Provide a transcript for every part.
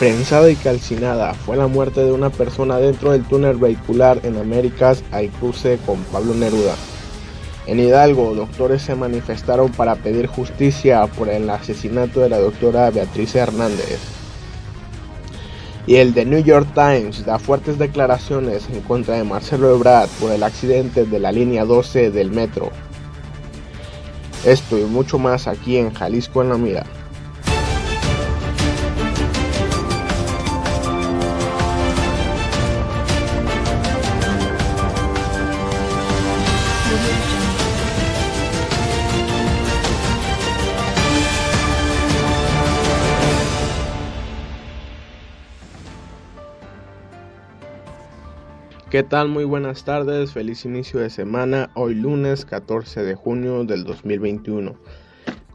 Prensada y calcinada fue la muerte de una persona dentro del túnel vehicular en Américas al cruce con Pablo Neruda. En Hidalgo, doctores se manifestaron para pedir justicia por el asesinato de la doctora Beatriz Hernández. Y el The New York Times da fuertes declaraciones en contra de Marcelo Ebrard por el accidente de la línea 12 del metro. Esto y mucho más aquí en Jalisco en la Mira. ¿Qué tal? Muy buenas tardes, feliz inicio de semana, hoy lunes 14 de junio del 2021.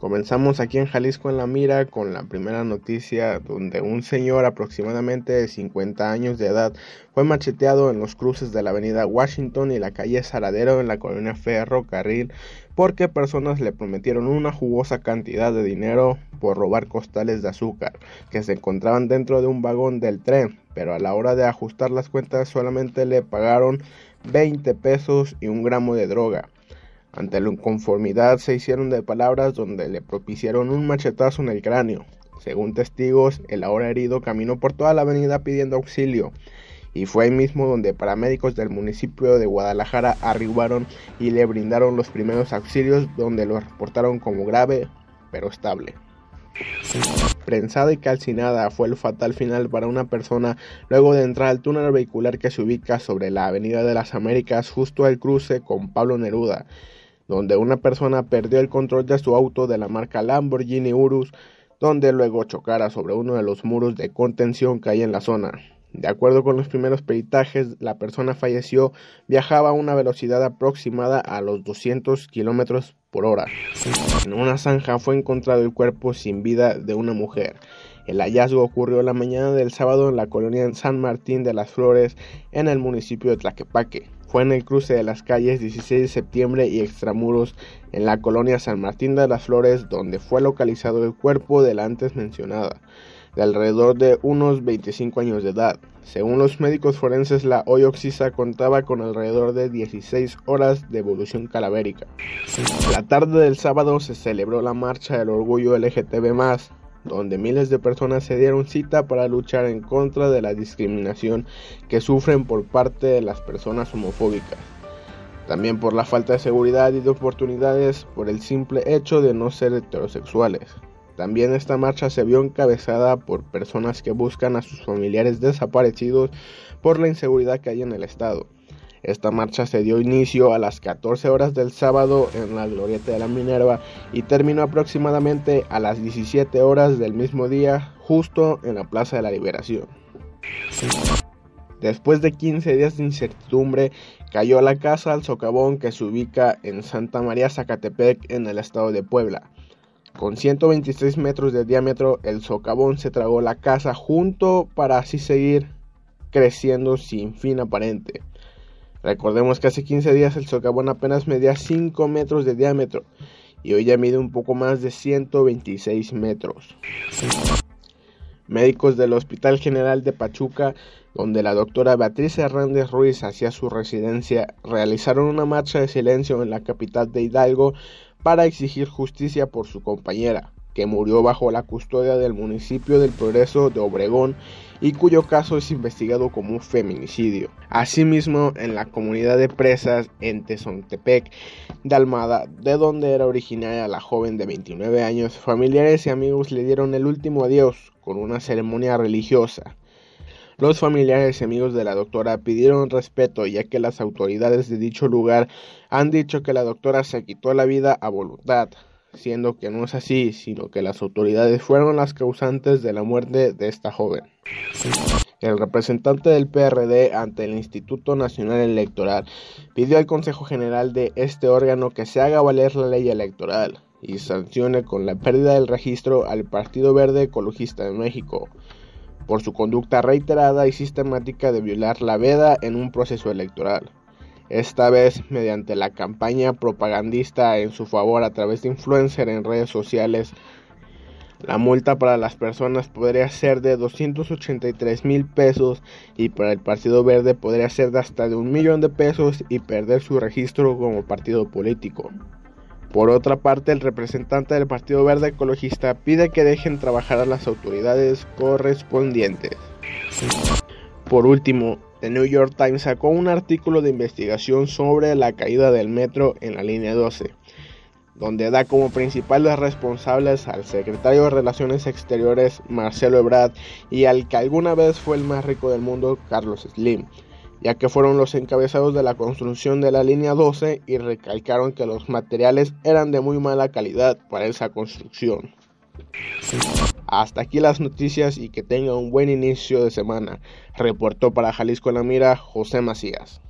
Comenzamos aquí en Jalisco en la Mira con la primera noticia donde un señor aproximadamente de 50 años de edad fue macheteado en los cruces de la avenida Washington y la calle Saradero en la colonia Ferrocarril porque personas le prometieron una jugosa cantidad de dinero por robar costales de azúcar que se encontraban dentro de un vagón del tren, pero a la hora de ajustar las cuentas solamente le pagaron 20 pesos y un gramo de droga. Ante la inconformidad se hicieron de palabras donde le propiciaron un machetazo en el cráneo. Según testigos, el ahora herido caminó por toda la avenida pidiendo auxilio y fue ahí mismo donde paramédicos del municipio de Guadalajara arribaron y le brindaron los primeros auxilios donde lo reportaron como grave pero estable. Prensada y calcinada fue el fatal final para una persona luego de entrar al túnel vehicular que se ubica sobre la Avenida de las Américas justo al cruce con Pablo Neruda, donde una persona perdió el control de su auto de la marca Lamborghini Urus, donde luego chocara sobre uno de los muros de contención que hay en la zona. De acuerdo con los primeros peritajes, la persona falleció viajaba a una velocidad aproximada a los 200 kilómetros por hora. En una zanja fue encontrado el cuerpo sin vida de una mujer. El hallazgo ocurrió la mañana del sábado en la colonia San Martín de las Flores, en el municipio de Tlaquepaque. Fue en el cruce de las calles 16 de septiembre y Extramuros, en la colonia San Martín de las Flores, donde fue localizado el cuerpo de la antes mencionada de alrededor de unos 25 años de edad. Según los médicos forenses, la hoy Oxisa contaba con alrededor de 16 horas de evolución calavérica. La tarde del sábado se celebró la marcha del orgullo LGTB+, donde miles de personas se dieron cita para luchar en contra de la discriminación que sufren por parte de las personas homofóbicas. También por la falta de seguridad y de oportunidades por el simple hecho de no ser heterosexuales. También esta marcha se vio encabezada por personas que buscan a sus familiares desaparecidos por la inseguridad que hay en el estado. Esta marcha se dio inicio a las 14 horas del sábado en la glorieta de la Minerva y terminó aproximadamente a las 17 horas del mismo día justo en la Plaza de la Liberación. Después de 15 días de incertidumbre, cayó la casa al socavón que se ubica en Santa María Zacatepec en el estado de Puebla. Con 126 metros de diámetro, el socavón se tragó la casa junto para así seguir creciendo sin fin aparente. Recordemos que hace 15 días el socavón apenas medía 5 metros de diámetro y hoy ya mide un poco más de 126 metros. Médicos del Hospital General de Pachuca, donde la doctora Beatriz Hernández Ruiz hacía su residencia, realizaron una marcha de silencio en la capital de Hidalgo para exigir justicia por su compañera, que murió bajo la custodia del municipio del Progreso de Obregón y cuyo caso es investigado como un feminicidio. Asimismo, en la comunidad de presas en Tezontepec de Almada, de donde era originaria la joven de 29 años, familiares y amigos le dieron el último adiós con una ceremonia religiosa. Los familiares y amigos de la doctora pidieron respeto ya que las autoridades de dicho lugar han dicho que la doctora se quitó la vida a voluntad, siendo que no es así, sino que las autoridades fueron las causantes de la muerte de esta joven. El representante del PRD ante el Instituto Nacional Electoral pidió al Consejo General de este órgano que se haga valer la ley electoral y sancione con la pérdida del registro al Partido Verde Ecologista de México por su conducta reiterada y sistemática de violar la veda en un proceso electoral, esta vez mediante la campaña propagandista en su favor a través de influencers en redes sociales. La multa para las personas podría ser de 283 mil pesos y para el Partido Verde podría ser de hasta de un millón de pesos y perder su registro como partido político. Por otra parte, el representante del Partido Verde Ecologista pide que dejen trabajar a las autoridades correspondientes. Por último, The New York Times sacó un artículo de investigación sobre la caída del metro en la línea 12 donde da como principales responsables al secretario de Relaciones Exteriores Marcelo Ebrard y al que alguna vez fue el más rico del mundo Carlos Slim, ya que fueron los encabezados de la construcción de la línea 12 y recalcaron que los materiales eran de muy mala calidad para esa construcción. Hasta aquí las noticias y que tenga un buen inicio de semana. Reportó para Jalisco la Mira José Macías.